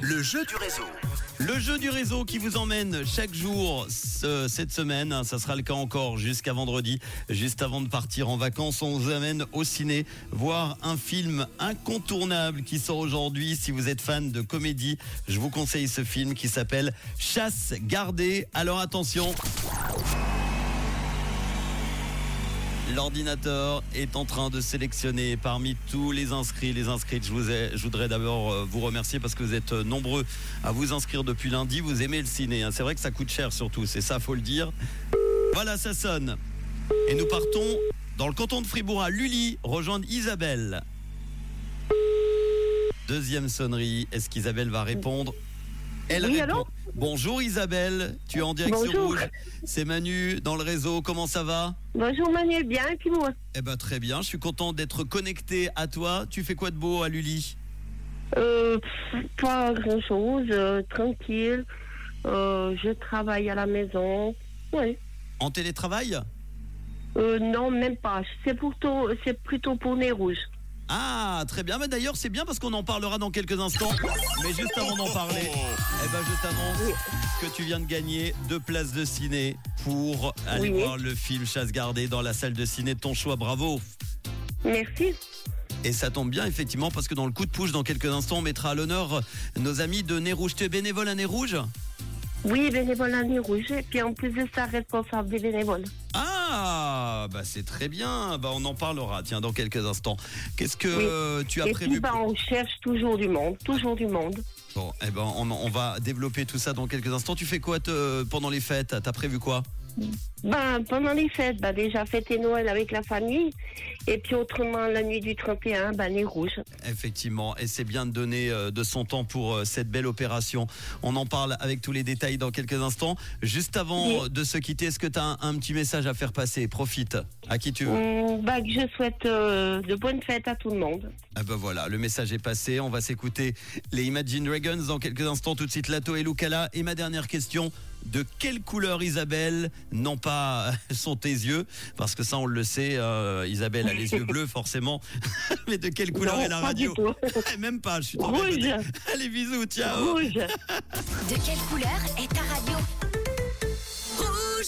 Le jeu du réseau. Le jeu du réseau qui vous emmène chaque jour ce- cette semaine, hein, ça sera le cas encore jusqu'à vendredi, juste avant de partir en vacances, on vous amène au ciné voir un film incontournable qui sort aujourd'hui. Si vous êtes fan de comédie, je vous conseille ce film qui s'appelle Chasse gardée. Alors attention. L'ordinateur est en train de sélectionner parmi tous les inscrits, les inscrites. Je, voudrais d'abord euh, vous remercier parce que vous êtes euh, nombreux à vous inscrire depuis lundi. Vous aimez le ciné. hein. C'est vrai que ça coûte cher surtout, c'est ça, faut le dire. Voilà, ça sonne. Et nous partons dans le canton de Fribourg à Lully, rejoindre Isabelle. Deuxième sonnerie. Est-ce qu'Isabelle va répondre Elle Oui, répond. allô Bonjour Isabelle, tu es en direct sur Bonjour. Rouge. C'est Manu dans le réseau. Comment ça va? Bonjour Manuel, bien, et puis moi? Eh ben très bien, je suis content d'être connecté à toi. Tu fais quoi de beau à Lully? Euh, Pas grand chose, tranquille. Euh, je travaille à la maison. Oui. En télétravail? Euh, non, même pas. C'est plutôt, c'est plutôt pour nez rouge. Ah, très bien. Mais d'ailleurs, c'est bien parce qu'on en parlera dans quelques instants. Mais juste avant d'en parler, eh ben je t'annonce que tu viens de gagner deux places de ciné pour aller Oui. voir le film Chasse gardée dans la salle de ciné de ton choix. Bravo. Merci. Et ça tombe bien, effectivement, parce que dans le coup de pouce, dans quelques instants, on mettra à l'honneur nos amis de Nez Rouge. Tu es bénévole à Nez Rouge? Oui, bénévole à nez rouge. Et puis en plus de ça, responsable des bénévoles. Ah, bah c'est très bien. Bah on en parlera, tiens, dans quelques instants. Qu'est-ce que Oui. euh, tu as et prévu puis, bah, on cherche toujours du monde. Toujours du monde. Bon, eh ben, on, on va développer tout ça dans quelques instants. Tu fais quoi te- pendant les fêtes? T'as prévu quoi? Ben, pendant les fêtes, ben, déjà fêter Noël avec la famille. Et puis autrement, la nuit du 31, ben, nez rouge. Effectivement, et c'est bien de donner euh, de son temps pour euh, cette belle opération. On en parle avec tous les détails dans quelques instants. Juste avant Oui. de se quitter, est-ce que tu as un, un petit message à faire passer? Profite, à qui tu veux? Hum, ben, je souhaite euh, de bonnes fêtes à tout le monde. Ah ben voilà, le message est passé. On va s'écouter les Imagine Dragons dans quelques instants. Tout de suite, Lato et Lucala. Et ma dernière question de quelle couleur Isabelle? Non pas sont tes yeux, parce que ça on le sait. euh, Isabelle a les yeux bleus forcément. Mais de quelle couleur Non, est la pas radio du tout. Même pas. Je suis à Rouge. Allez bisous, ciao. Rouge. De quelle couleur est ta radio?